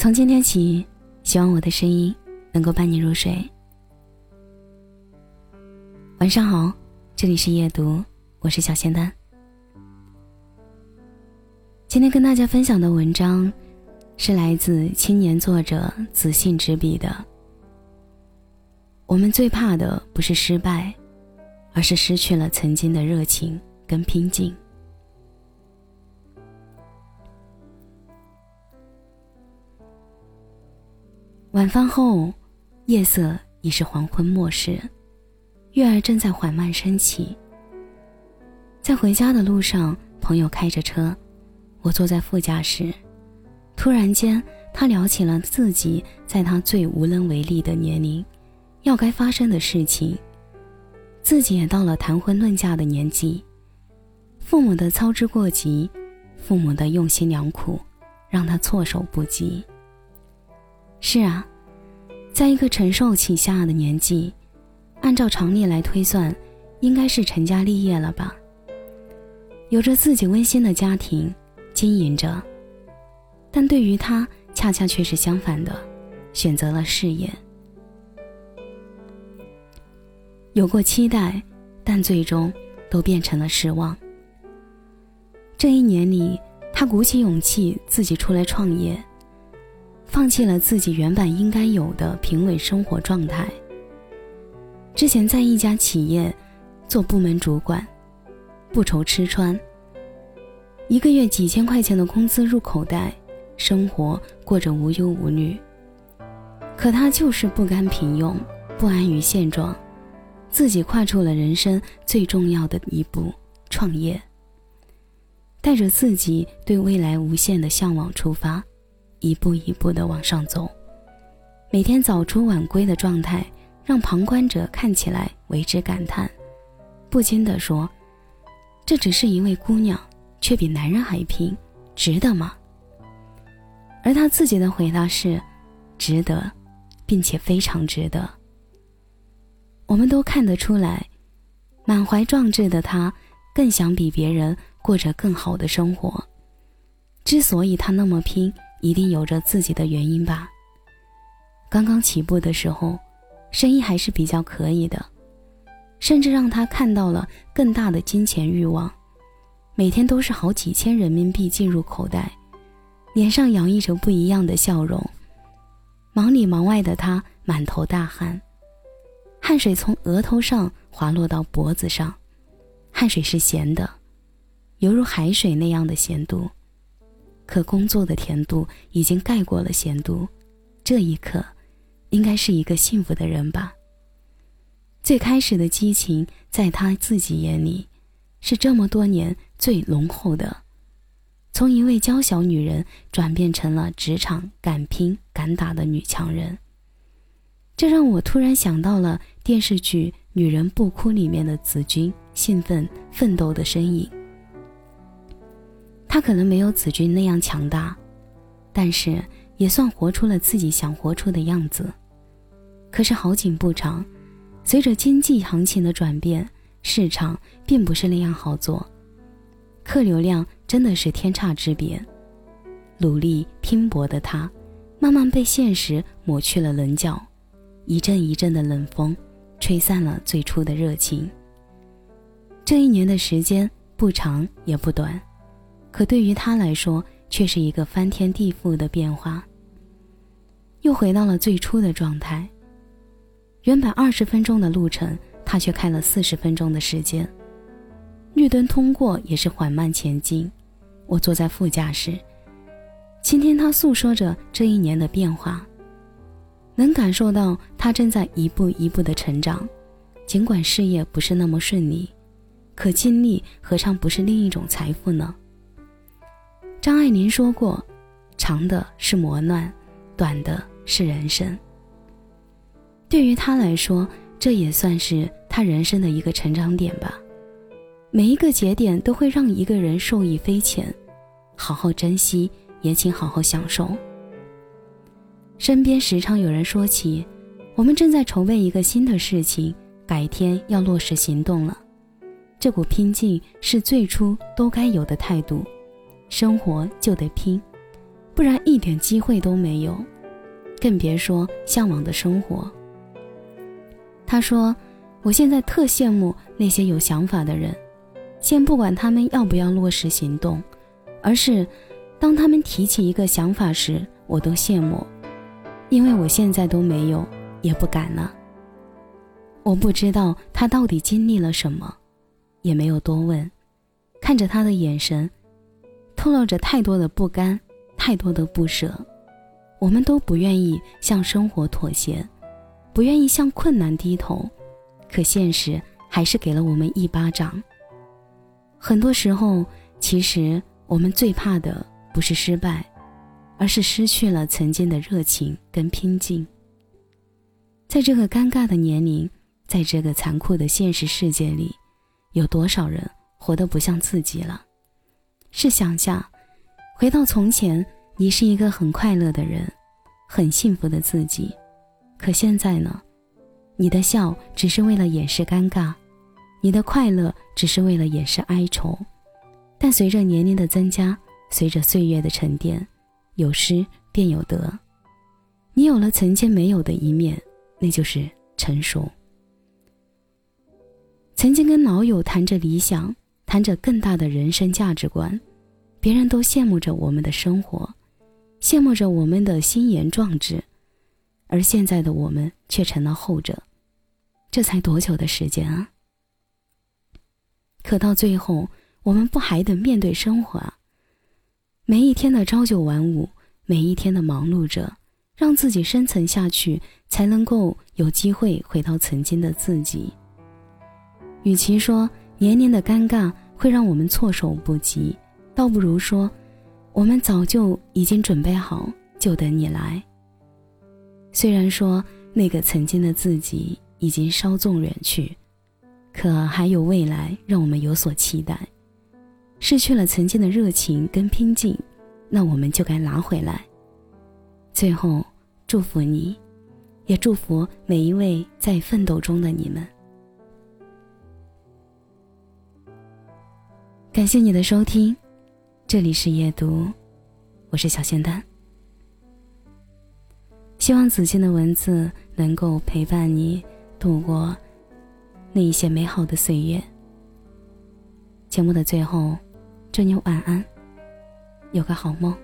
从今天起，希望我的声音能够伴你入睡。晚上好，这里是夜读，我是小仙丹。今天跟大家分享的文章，是来自青年作者子信执笔的。我们最怕的不是失败，而是失去了曾经的热情跟拼劲。晚饭后，夜色已是黄昏末时，月儿正在缓慢升起。在回家的路上，朋友开着车，我坐在副驾驶。突然间，他聊起了自己在他最无能为力的年龄，要该发生的事情。自己也到了谈婚论嫁的年纪，父母的操之过急，父母的用心良苦，让他措手不及。是啊，在一个承受起下的年纪，按照常理来推算，应该是成家立业了吧？有着自己温馨的家庭，经营着。但对于他，恰恰却是相反的，选择了事业。有过期待，但最终都变成了失望。这一年里，他鼓起勇气自己出来创业。放弃了自己原本应该有的平稳生活状态。之前在一家企业做部门主管，不愁吃穿，一个月几千块钱的工资入口袋，生活过着无忧无虑。可他就是不甘平庸，不安于现状，自己跨出了人生最重要的一步——创业。带着自己对未来无限的向往出发。一步一步的往上走，每天早出晚归的状态，让旁观者看起来为之感叹，不禁地说：“这只是一位姑娘，却比男人还拼，值得吗？”而他自己的回答是：“值得，并且非常值得。”我们都看得出来，满怀壮志的他，更想比别人过着更好的生活。之所以他那么拼。一定有着自己的原因吧。刚刚起步的时候，生意还是比较可以的，甚至让他看到了更大的金钱欲望，每天都是好几千人民币进入口袋，脸上洋溢着不一样的笑容。忙里忙外的他满头大汗，汗水从额头上滑落到脖子上，汗水是咸的，犹如海水那样的咸度。可工作的甜度已经盖过了咸度，这一刻，应该是一个幸福的人吧。最开始的激情，在他自己眼里，是这么多年最浓厚的。从一位娇小女人转变成了职场敢拼敢打的女强人，这让我突然想到了电视剧《女人不哭》里面的子君兴奋奋斗的身影。他可能没有子君那样强大，但是也算活出了自己想活出的样子。可是好景不长，随着经济行情的转变，市场并不是那样好做，客流量真的是天差之别。努力拼搏的他，慢慢被现实抹去了棱角，一阵一阵的冷风，吹散了最初的热情。这一年的时间不长也不短。可对于他来说，却是一个翻天地覆的变化。又回到了最初的状态。原本二十分钟的路程，他却开了四十分钟的时间。绿灯通过也是缓慢前进。我坐在副驾驶，倾听他诉说着这一年的变化，能感受到他正在一步一步的成长。尽管事业不是那么顺利，可经历何尝不是另一种财富呢？张爱玲说过：“长的是磨难，短的是人生。”对于他来说，这也算是他人生的一个成长点吧。每一个节点都会让一个人受益匪浅，好好珍惜，也请好好享受。身边时常有人说起：“我们正在筹备一个新的事情，改天要落实行动了。”这股拼劲是最初都该有的态度。生活就得拼，不然一点机会都没有，更别说向往的生活。他说：“我现在特羡慕那些有想法的人，先不管他们要不要落实行动，而是当他们提起一个想法时，我都羡慕，因为我现在都没有，也不敢了。我不知道他到底经历了什么，也没有多问。看着他的眼神，透露着太多的不甘，太多的不舍。我们都不愿意向生活妥协。”不愿意向困难低头，可现实还是给了我们一巴掌。很多时候，其实我们最怕的不是失败，而是失去了曾经的热情跟拼劲。在这个尴尬的年龄，在这个残酷的现实世界里，有多少人活得不像自己了？试想下，回到从前，你是一个很快乐的人，很幸福的自己。可现在呢，你的笑只是为了掩饰尴尬，你的快乐只是为了掩饰哀愁。但随着年龄的增加，随着岁月的沉淀，有失便有得。你有了曾经没有的一面，那就是成熟。曾经跟老友谈着理想，谈着更大的人生价值观，别人都羡慕着我们的生活，羡慕着我们的心言壮志。而现在的我们却成了后者，这才多久的时间啊？可到最后，我们不还得面对生活啊？每一天的朝九晚五，每一天的忙碌着，让自己生存下去，才能够有机会回到曾经的自己。与其说年年的尴尬会让我们措手不及，倒不如说，我们早就已经准备好，就等你来。虽然说那个曾经的自己已经稍纵远去，可还有未来让我们有所期待。失去了曾经的热情跟拼劲，那我们就该拿回来。最后，祝福你，也祝福每一位在奋斗中的你们。感谢你的收听，这里是夜读，我是小仙丹。希望子欣的文字能够陪伴你度过那一些美好的岁月。节目的最后，祝你晚安，有个好梦。